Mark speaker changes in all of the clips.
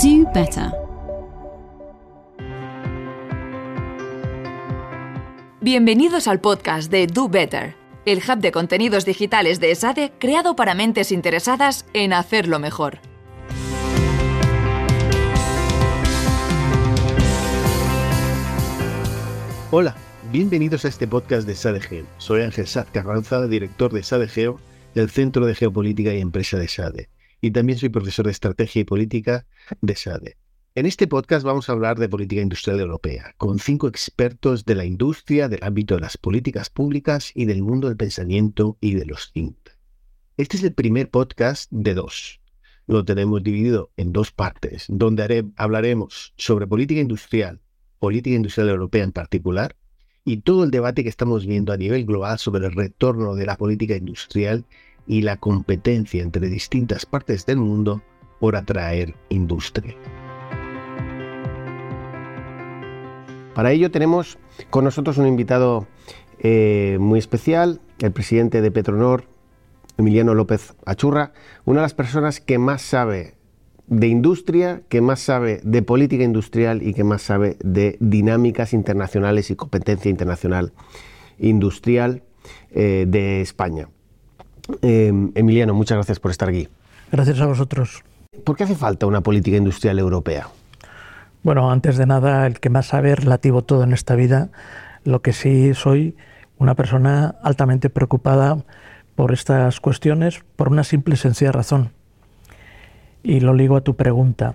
Speaker 1: Do better.
Speaker 2: Bienvenidos al podcast de Do Better, el hub de contenidos digitales de ESADE creado para mentes interesadas en hacerlo mejor.
Speaker 3: Hola, bienvenidos a este podcast de SADEGEO. Soy Ángel Saz Carranza, director de SADEGEO del Centro de Geopolítica y Empresa de SADE, y también soy profesor de Estrategia y Política de SADE. En este podcast vamos a hablar de política industrial europea, con cinco expertos de la industria, del ámbito de las políticas públicas y del mundo del pensamiento y de los think. Este es el primer podcast de dos. Lo tenemos dividido en dos partes, donde hablaremos sobre política industrial, política industrial europea en particular, y todo el debate que estamos viendo a nivel global sobre el retorno de la política industrial y la competencia entre distintas partes del mundo por atraer industria.
Speaker 4: Para ello tenemos con nosotros un invitado eh, muy especial, el presidente de Petronor, Emiliano López Achurra, una de las personas que más sabe de industria, que más sabe de política industrial y que más sabe de dinámicas internacionales y competencia internacional industrial eh, de España. Eh, Emiliano, muchas gracias por estar aquí.
Speaker 5: Gracias a vosotros.
Speaker 4: ¿Por qué hace falta una política industrial europea?
Speaker 5: Bueno, antes de nada, el que más sabe relativo todo en esta vida, lo que sí soy una persona altamente preocupada por estas cuestiones por una simple y sencilla razón. Y lo ligo a tu pregunta.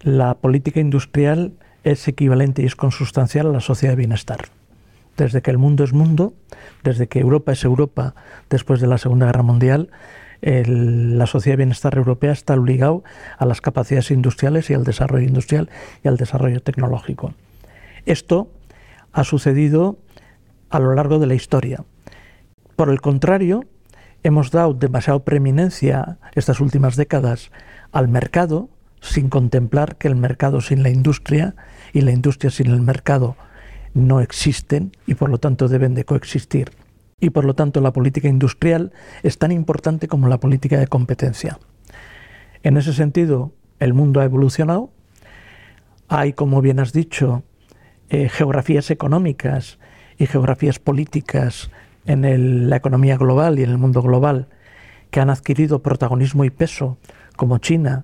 Speaker 5: La política industrial es equivalente y es consustancial a la sociedad de bienestar. Desde que el mundo es mundo, desde que Europa es Europa después de la Segunda Guerra Mundial, la sociedad de bienestar europea está ligado a las capacidades industriales y al desarrollo industrial y al desarrollo tecnológico. Esto ha sucedido a lo largo de la historia. Por el contrario, hemos dado demasiada preeminencia estas últimas décadas al mercado sin contemplar que el mercado sin la industria y la industria sin el mercado no existen y por lo tanto deben de coexistir y por lo tanto la política industrial es tan importante como la política de competencia. En ese sentido, el mundo ha evolucionado. Hay, como bien has dicho, eh, geografías económicas y geografías políticas en la economía global y en el mundo global que han adquirido protagonismo y peso, como China,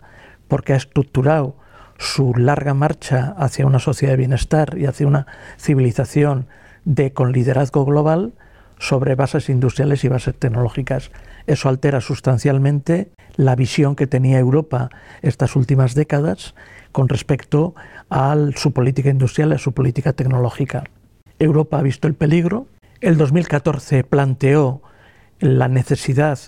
Speaker 5: porque ha estructurado su larga marcha hacia una sociedad de bienestar y hacia una civilización de, con liderazgo global, sobre bases industriales y bases tecnológicas. Eso altera sustancialmente la visión que tenía Europa estas últimas décadas con respecto a su política industrial y a su política tecnológica. Europa ha visto el peligro. El 2014 planteó la necesidad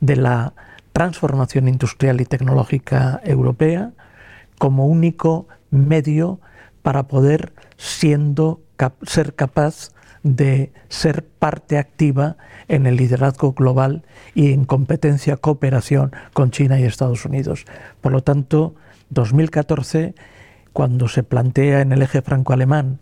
Speaker 5: de la transformación industrial y tecnológica europea como único medio para poder siendo, ser capaz de ser parte activa en el liderazgo global y en competencia, cooperación con China y Estados Unidos. Por lo tanto, 2014, cuando se plantea en el eje franco-alemán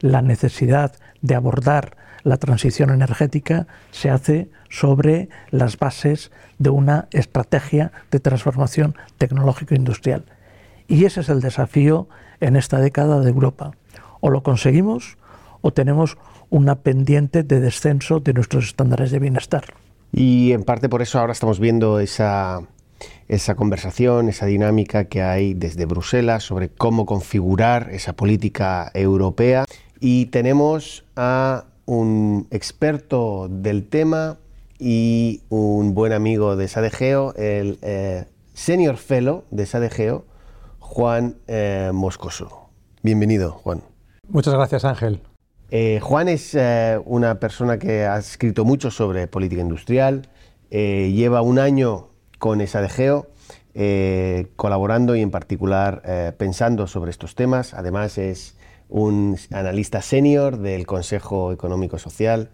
Speaker 5: la necesidad de abordar la transición energética, se hace sobre las bases de una estrategia de transformación tecnológico-industrial. Y ese es el desafío en esta década de Europa. O lo conseguimos o tenemos una pendiente de descenso de nuestros estándares de bienestar.
Speaker 4: Y en parte por eso ahora estamos viendo esa, esa conversación, esa dinámica que hay desde Bruselas sobre cómo configurar esa política europea. Y tenemos a un experto del tema y un buen amigo de Sadegeo, el eh, Senior Fellow de Sadegeo, Juan eh, Moscoso. Bienvenido, Juan.
Speaker 6: Muchas gracias, Ángel.
Speaker 4: Eh, Juan es eh, una persona que ha escrito mucho sobre política industrial, lleva un año con ESADEGEO colaborando y en particular pensando sobre estos temas. Además es un analista senior del Consejo Económico Social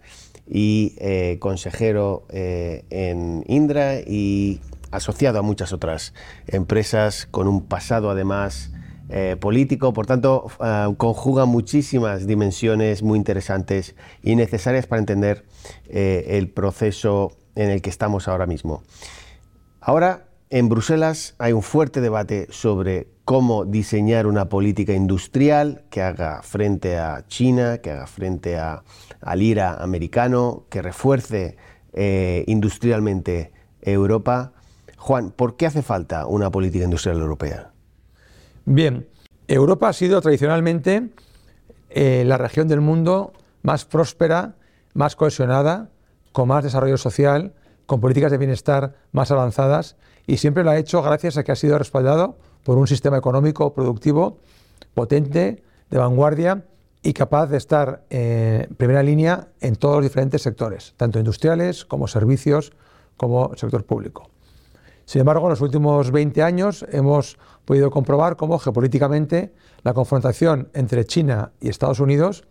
Speaker 4: y consejero en Indra y asociado a muchas otras empresas con un pasado además eh, político, por tanto, eh, conjuga muchísimas dimensiones muy interesantes y necesarias para entender eh, el proceso en el que estamos ahora mismo. Ahora
Speaker 7: en Bruselas hay un fuerte debate sobre cómo diseñar una política industrial que haga frente a China, que haga frente al IRA americano, que refuerce industrialmente Europa. Juan, ¿por qué hace falta una política industrial europea?
Speaker 6: Bien, Europa ha sido tradicionalmente eh, la región del mundo más próspera, más cohesionada, con más desarrollo social, con políticas de bienestar más avanzadas y siempre lo ha hecho gracias a que ha sido respaldado por un sistema económico productivo potente, de vanguardia y capaz de estar en primera línea en todos los diferentes sectores, tanto industriales como servicios, como sector público. Sin embargo, en los últimos 20 años hemos podido comprobar cómo geopolíticamente la confrontación entre China y Estados Unidos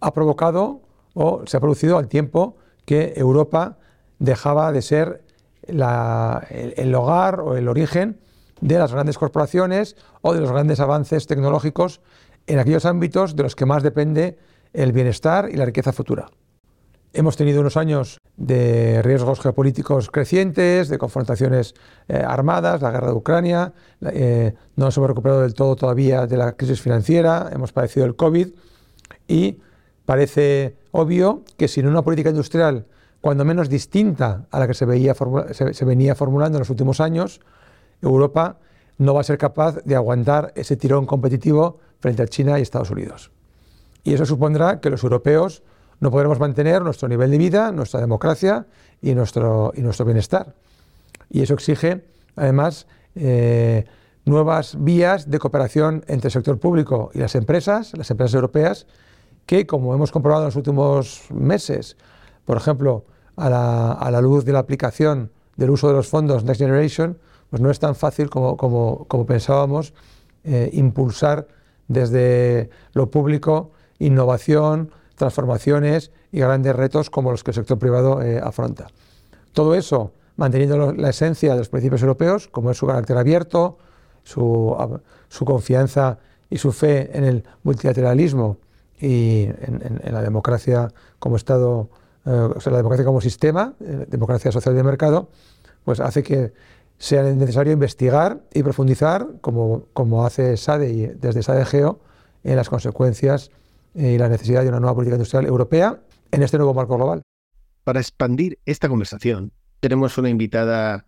Speaker 6: ha provocado o se ha producido al tiempo que Europa dejaba de ser el, hogar o el origen de las grandes corporaciones o de los grandes avances tecnológicos en aquellos ámbitos de los que más depende el bienestar y la riqueza futura. Hemos tenido unos años de riesgos geopolíticos crecientes, de confrontaciones eh, armadas, la guerra de Ucrania, eh, no nos hemos recuperado del todo todavía de la crisis financiera, hemos padecido el COVID y parece obvio que sin una política industrial cuando menos distinta a la que se, se, venía formulando en los últimos años, Europa no va a ser capaz de aguantar ese tirón competitivo frente a China y Estados Unidos. Y eso supondrá que los europeos no podremos mantener nuestro nivel de vida, nuestra democracia y nuestro, y nuestro bienestar. Y eso exige, además, eh, nuevas vías de cooperación entre el sector público y las empresas, las empresas europeas, que, como hemos comprobado en los últimos meses, por ejemplo, a la, luz de la aplicación del uso de los fondos Next Generation, pues no es tan fácil como, pensábamos eh, impulsar desde lo público innovación, transformaciones y grandes retos como los que el sector privado eh, afronta. Todo eso manteniendo la esencia de los principios europeos, como es su carácter abierto, su, confianza y su fe en el multilateralismo y en la democracia como Estado eh, o sea, la democracia como sistema, eh, democracia social de mercado, pues hace que sea necesario investigar y profundizar, como, como hace SADE y desde SADE Geo, en las consecuencias y la necesidad de una nueva política industrial europea en este nuevo marco global.
Speaker 4: Para expandir esta conversación, tenemos una invitada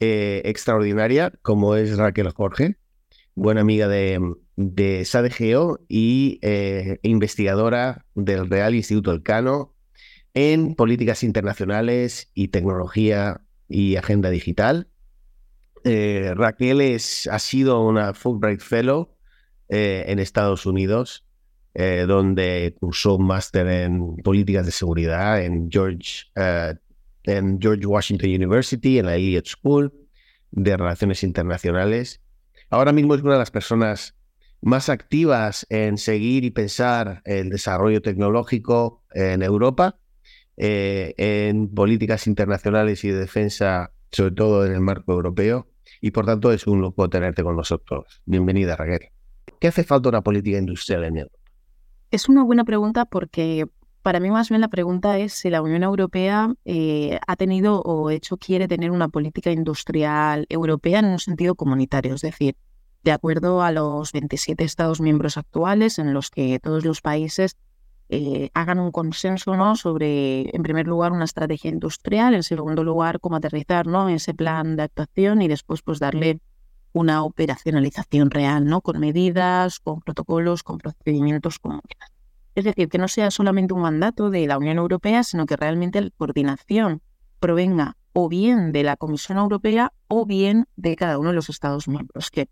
Speaker 4: eh, extraordinaria, como es Raquel Jorge, buena amiga de, de SADE Geo y investigadora del Real Instituto Elcano, en políticas internacionales y tecnología y agenda digital. Eh, Raquel es, ha sido una Fulbright Fellow eh, en Estados Unidos, eh, donde cursó un máster en políticas de seguridad en George, en George Washington University, en la Elliott School de Relaciones Internacionales. Ahora mismo es una de las personas más activas en seguir y pensar el desarrollo tecnológico en Europa eh, en políticas internacionales y de defensa, sobre todo en el marco europeo, y por tanto es un lujo tenerte con nosotros. Bienvenida, Raquel. ¿Qué hace falta una política industrial en Europa?
Speaker 8: Es una buena pregunta porque para mí más bien la pregunta es si la Unión Europea eh, ha tenido o hecho quiere tener una política industrial europea en un sentido comunitario, es decir, de acuerdo a los 27 Estados miembros actuales en los que todos los países eh, hagan un consenso ¿no? sobre, en primer lugar, una estrategia industrial, en segundo lugar, cómo aterrizar ¿no? ese plan de actuación y después pues darle una operacionalización real, ¿no? con medidas, con protocolos, con procedimientos comunes. Es decir, que no sea solamente un mandato de la Unión Europea, sino que realmente la coordinación provenga o bien de la Comisión Europea o bien de cada uno de los Estados miembros, que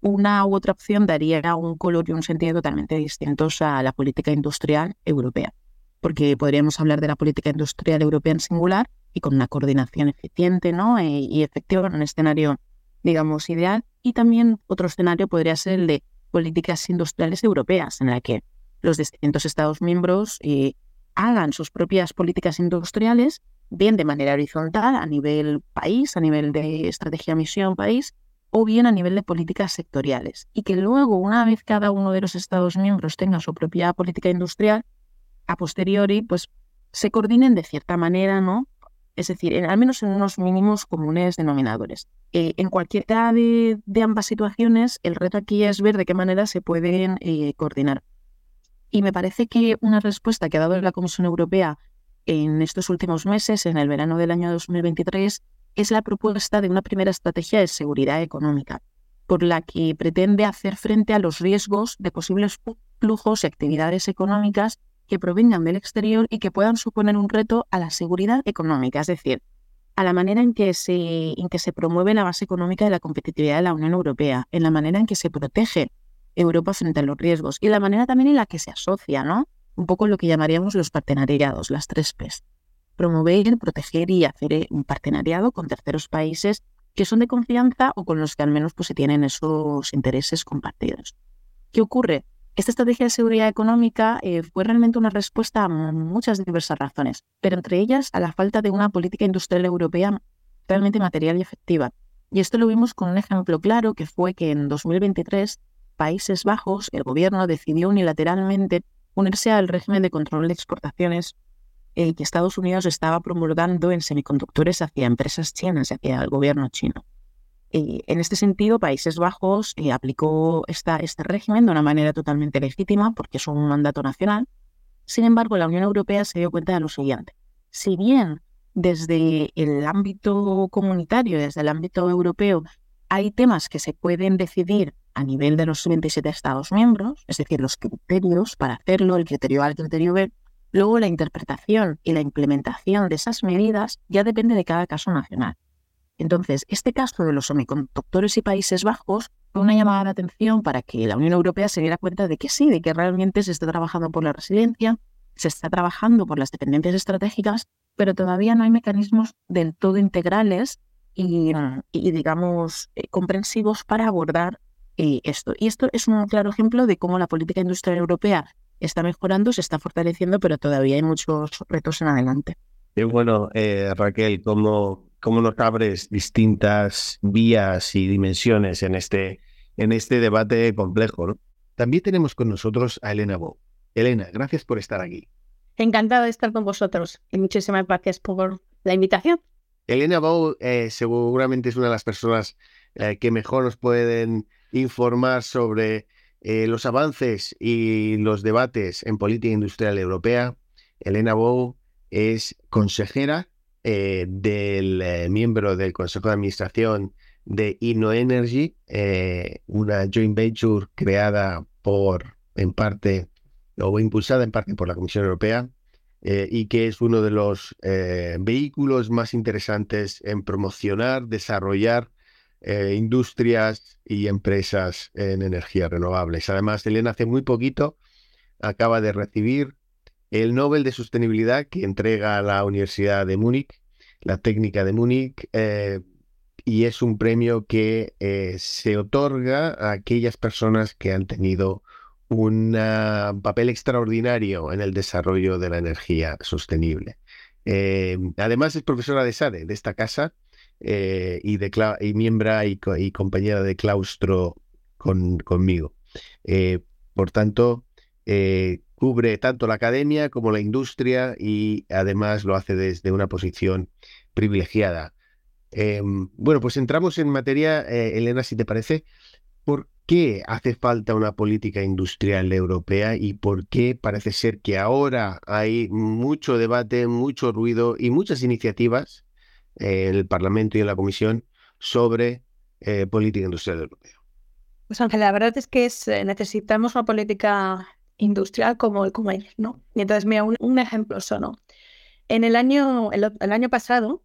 Speaker 8: una u otra opción daría un color y un sentido totalmente distintos a la política industrial europea, porque podríamos hablar de la política industrial europea en singular y con una coordinación eficiente ¿no? Eh, y efectiva en un escenario, digamos, ideal. Y también otro escenario podría ser el de políticas industriales europeas, en la que los distintos Estados miembros eh, hagan sus propias políticas industriales, bien de manera horizontal a nivel país, a nivel de estrategia misión país, o bien a nivel de políticas sectoriales. Y que luego, una vez cada uno de los Estados miembros tenga su propia política industrial, a posteriori, pues se coordinen de cierta manera, ¿no? Es decir, al menos en unos mínimos comunes denominadores. Eh, en cualquiera de, ambas situaciones, el reto aquí es ver de qué manera se pueden eh, coordinar. Y me parece que una respuesta que ha dado la Comisión Europea en estos últimos meses, en el verano del año 2023, es la propuesta de una primera estrategia de seguridad económica, por la que pretende hacer frente a los riesgos de posibles flujos y actividades económicas que provengan del exterior y que puedan suponer un reto a la seguridad económica, es decir, a la manera en que se, en que se promueve la base económica de la competitividad de la Unión Europea, en la manera en que se protege Europa frente a los riesgos y la manera también en la que se asocia, ¿no? Un poco lo que llamaríamos los partenariados, las tres P's. Promover, proteger y hacer un partenariado con terceros países que son de confianza o con los que al menos pues, se tienen esos intereses compartidos. ¿Qué ocurre? Esta estrategia de seguridad económica eh, fue realmente una respuesta a muchas diversas razones, pero entre ellas a la falta de una política industrial europea realmente material y efectiva. Y esto lo vimos con un ejemplo claro que fue que en 2023 Países Bajos, el gobierno decidió unilateralmente unirse al régimen de control de exportaciones eh, que Estados Unidos estaba promulgando en semiconductores hacia empresas chinas, hacia el gobierno chino en este sentido, Países Bajos eh, aplicó este régimen de una manera totalmente legítima porque es un mandato nacional. Sin embargo, la Unión Europea se dio cuenta de lo siguiente. Si bien desde el ámbito comunitario, desde el ámbito europeo, hay temas que se pueden decidir a nivel de los 27 Estados miembros, es decir, los criterios para hacerlo, el criterio A, el criterio B, luego la interpretación y la implementación de esas medidas ya depende de cada caso nacional. Entonces, este caso de los semiconductores y Países Bajos fue una llamada de atención para que la Unión Europea se diera cuenta de que sí, de que realmente se está trabajando por la resiliencia, se está trabajando por las dependencias estratégicas, pero todavía no hay mecanismos del todo integrales y, digamos, eh, comprensivos para abordar eh, esto. Y esto es un claro ejemplo de cómo la política industrial europea está mejorando, se está fortaleciendo, pero todavía hay muchos retos en adelante.
Speaker 4: Y bueno, eh, Raquel, como cómo nos abres distintas vías y dimensiones en este, en este debate complejo. También tenemos con nosotros a Elena Bou. Elena, gracias por estar aquí.
Speaker 9: Encantada de estar con vosotros y muchísimas gracias por la invitación.
Speaker 4: Elena Bou eh, seguramente es una de las personas eh, que mejor nos pueden informar sobre eh, los avances y los debates en política industrial europea. Elena Bou es consejera eh, del eh, miembro del Consejo de Administración de InnoEnergy, eh, una joint venture creada por, en parte, o impulsada en parte por la Comisión Europea, y que es uno de los vehículos más interesantes en promocionar, desarrollar industrias y empresas en energías renovables. Además, Elena hace muy poquito acaba de recibir el Nobel de Sostenibilidad que entrega la Universidad de Múnich, la técnica de Múnich, eh, y es un premio que eh, se otorga a aquellas personas que han tenido un papel extraordinario en el desarrollo de la energía sostenible. Eh, además es profesora de SADE, de esta casa, y, de, y miembro y, compañera de claustro con, conmigo. por tanto, cubre tanto la academia como la industria y además lo hace desde una posición privilegiada. Em, bueno, pues entramos en materia, eh, Elena, si te parece. ¿Por qué hace falta una política industrial europea y por qué parece ser que ahora hay mucho debate, mucho ruido y muchas iniciativas en el Parlamento y en la Comisión sobre eh, política industrial europea?
Speaker 9: Pues Ángel, la verdad es que eh, necesitamos una política industrial como el comer, ¿no? Y entonces, mira, un, ejemplo solo. En el año, el, año pasado,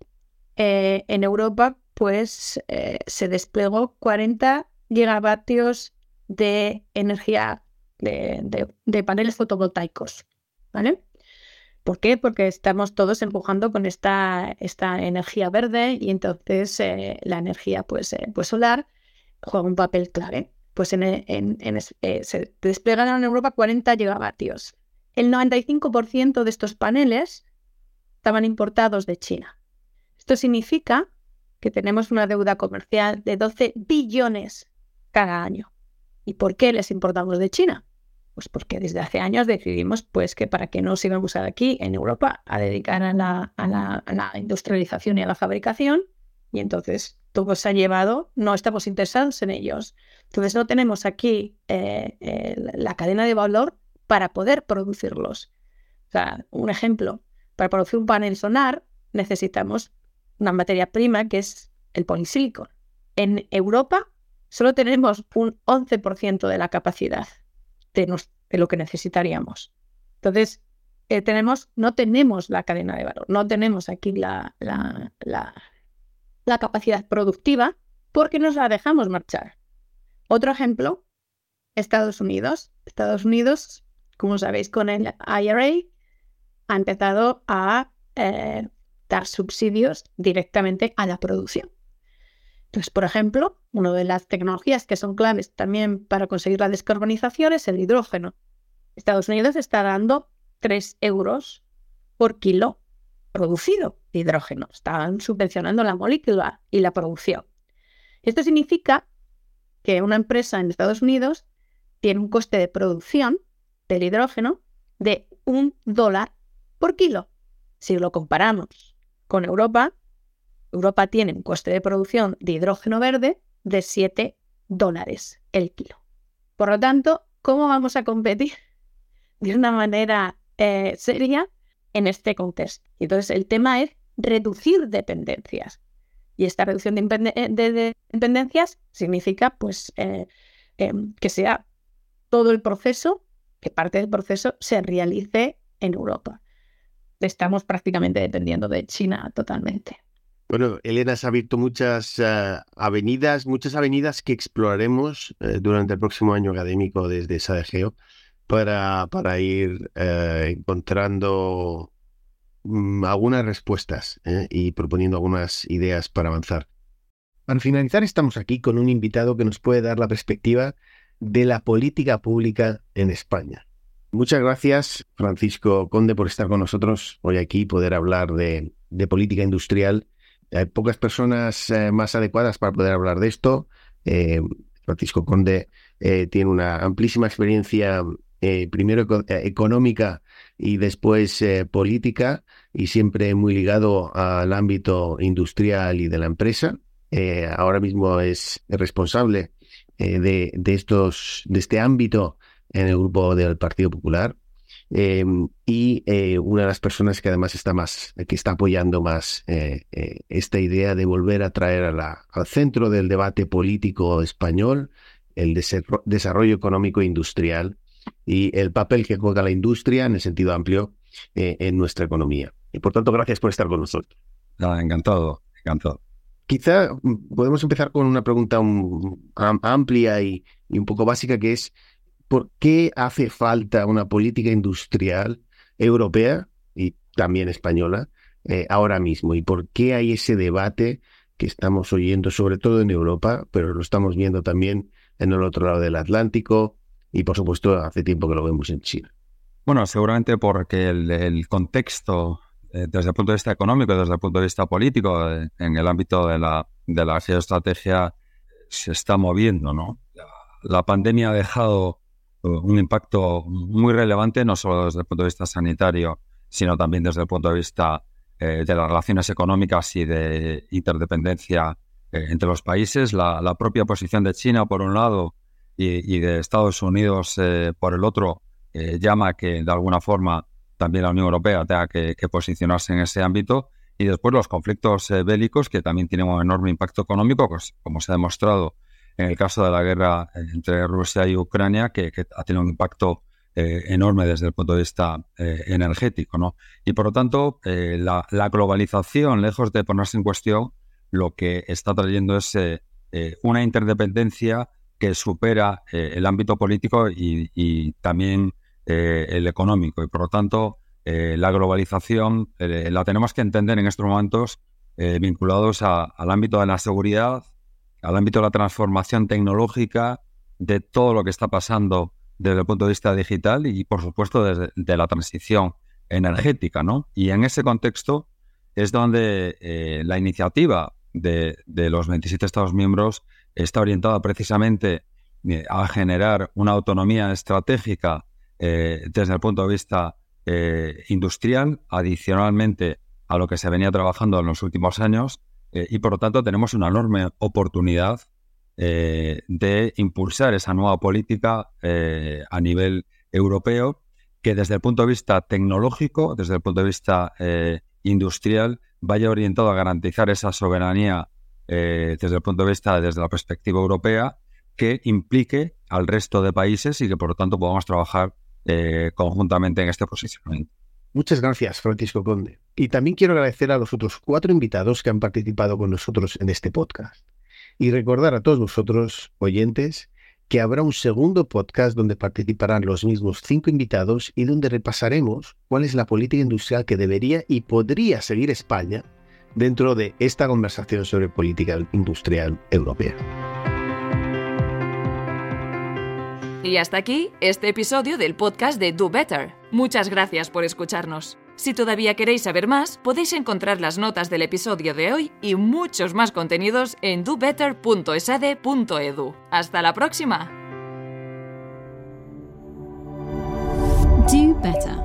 Speaker 9: eh, en Europa, pues eh, se desplegó 40 gigavatios de energía de, paneles fotovoltaicos, ¿vale? ¿Por qué? Porque estamos todos empujando con esta, esta energía verde y entonces eh, la energía pues, pues solar juega un papel clave pues en, en, eh, se desplegaron en Europa 40 gigavatios. El 95% de estos paneles estaban importados de China. Esto significa que tenemos una deuda comercial de 12 billones cada año. ¿Y por qué les importamos de China? Pues porque desde hace años decidimos pues, que para que no se íbamos aquí en Europa a dedicar a la, a, la, industrialización y a la fabricación, y entonces todo se ha llevado, no estamos interesados en ellos. Entonces no tenemos aquí eh, la cadena de valor para poder producirlos. O sea, un ejemplo, para producir un panel solar necesitamos una materia prima que es el polisilicon. En Europa solo tenemos un 11% de la capacidad de, lo que necesitaríamos. Entonces, eh, tenemos, no tenemos la cadena de valor, no tenemos aquí la capacidad productiva porque nos la dejamos marchar. Otro ejemplo, Estados Unidos. Estados Unidos, como sabéis, con el IRA ha empezado a eh, dar subsidios directamente a la producción. Entonces, por ejemplo, una de las tecnologías que son claves también para conseguir la descarbonización es el hidrógeno. Estados Unidos está dando 3 euros por kilo producido de hidrógeno. Están subvencionando la molécula y la producción. Esto significa que una empresa en Estados Unidos tiene un coste de producción del hidrógeno de un dólar por kilo. Si lo comparamos con Europa, Europa tiene un coste de producción de hidrógeno verde de 7 dólares el kilo. Por lo tanto, ¿cómo vamos a competir de una manera eh, seria en este contexto? entonces el tema es reducir dependencias. Y esta reducción de, dependencias significa pues, eh, em, que sea todo el proceso, que parte del proceso se realice en Europa estamos prácticamente dependiendo de China totalmente.
Speaker 4: Bueno, Elena se ha abierto muchas eh, avenidas, muchas avenidas que exploraremos eh, durante el próximo año académico desde SADEGEO para, para ir eh, encontrando mm, algunas respuestas y proponiendo algunas ideas para avanzar. Para finalizar, estamos aquí con un invitado que nos puede dar la perspectiva de la política pública en España. Muchas gracias, Francisco Conde, por estar con nosotros hoy aquí y poder hablar de, política industrial. Hay pocas personas eh, más adecuadas para poder hablar de esto. Eh, Francisco Conde eh, tiene una amplísima experiencia, primero económica y después política, y siempre muy ligado al ámbito industrial y de la empresa. ahora mismo es responsable de, de, estos, de este ámbito en el grupo del Partido Popular. Y eh, una de las personas que además está más, que está apoyando más eh, eh, esta idea de volver a traer al centro del debate político español el desarrollo económico e industrial y el papel que juega la industria en el sentido amplio en nuestra economía. Y por tanto, gracias por estar con nosotros.
Speaker 10: encantado, encantado.
Speaker 4: Quizá mm, podemos empezar con una pregunta amplia y, y un poco básica, que es ¿Por qué hace falta una política industrial europea y también española eh, ahora mismo? ¿Y por qué hay ese debate que estamos oyendo, sobre todo en Europa, pero lo estamos viendo también en el otro lado del Atlántico y, por supuesto, hace tiempo que lo vemos en China?
Speaker 10: Bueno, seguramente porque el, contexto eh, desde el punto de vista económico, desde el punto de vista político, eh, en el ámbito de la, de la geoestrategia, se está moviendo, ¿no? la pandemia ha dejado un impacto muy relevante, no solo desde el punto de vista sanitario, sino también desde el punto de vista eh, de las relaciones económicas y de interdependencia eh, entre los países. La, propia posición de China, por un lado, y, de Estados Unidos, eh, por el otro, llama que de alguna forma también la Unión Europea tenga que, posicionarse en ese ámbito. Y después los conflictos bélicos, que también tienen un enorme impacto económico, pues, como se ha demostrado en el caso de la guerra eh, entre Rusia y Ucrania, que, ha tenido un impacto eh, enorme desde el punto de vista eh, energético. ¿no? Y por lo tanto, la, globalización, lejos de ponerse en cuestión, lo que está trayendo es una interdependencia que supera el ámbito político y, también el económico. Y por lo tanto, la globalización la tenemos que entender en estos momentos vinculados al ámbito de la seguridad, al ámbito de la transformación tecnológica, de todo lo que está pasando desde el punto de vista digital y, por supuesto, desde de la transición energética, ¿no? Y en ese contexto es donde eh, la iniciativa de, los 27 Estados miembros está orientada precisamente eh, a generar una autonomía estratégica eh, desde el punto de vista eh, industrial, adicionalmente a lo que se venía trabajando en los últimos años, y por lo tanto tenemos una enorme oportunidad de impulsar esa nueva política a nivel europeo, que desde el punto de vista tecnológico, desde el punto de vista industrial, vaya orientado a garantizar esa soberanía desde el punto de vista, desde la perspectiva europea, que implique al resto de países y que por lo tanto podamos trabajar eh, conjuntamente en este posicionamiento.
Speaker 4: Muchas gracias, Francisco Conde. Y también quiero agradecer a los otros cuatro invitados que han participado con nosotros en este podcast. Y recordar a todos vosotros, oyentes, que habrá un segundo podcast donde participarán los mismos cinco invitados y donde repasaremos cuál es la política industrial que debería y podría seguir España dentro de esta conversación sobre política industrial europea.
Speaker 2: Y hasta aquí este episodio del podcast de Do Better. Muchas gracias por escucharnos. Si todavía queréis saber más, podéis encontrar las notas del episodio de hoy y muchos más contenidos en dobetter.esade.edu. ¡Hasta la próxima!
Speaker 1: Do Better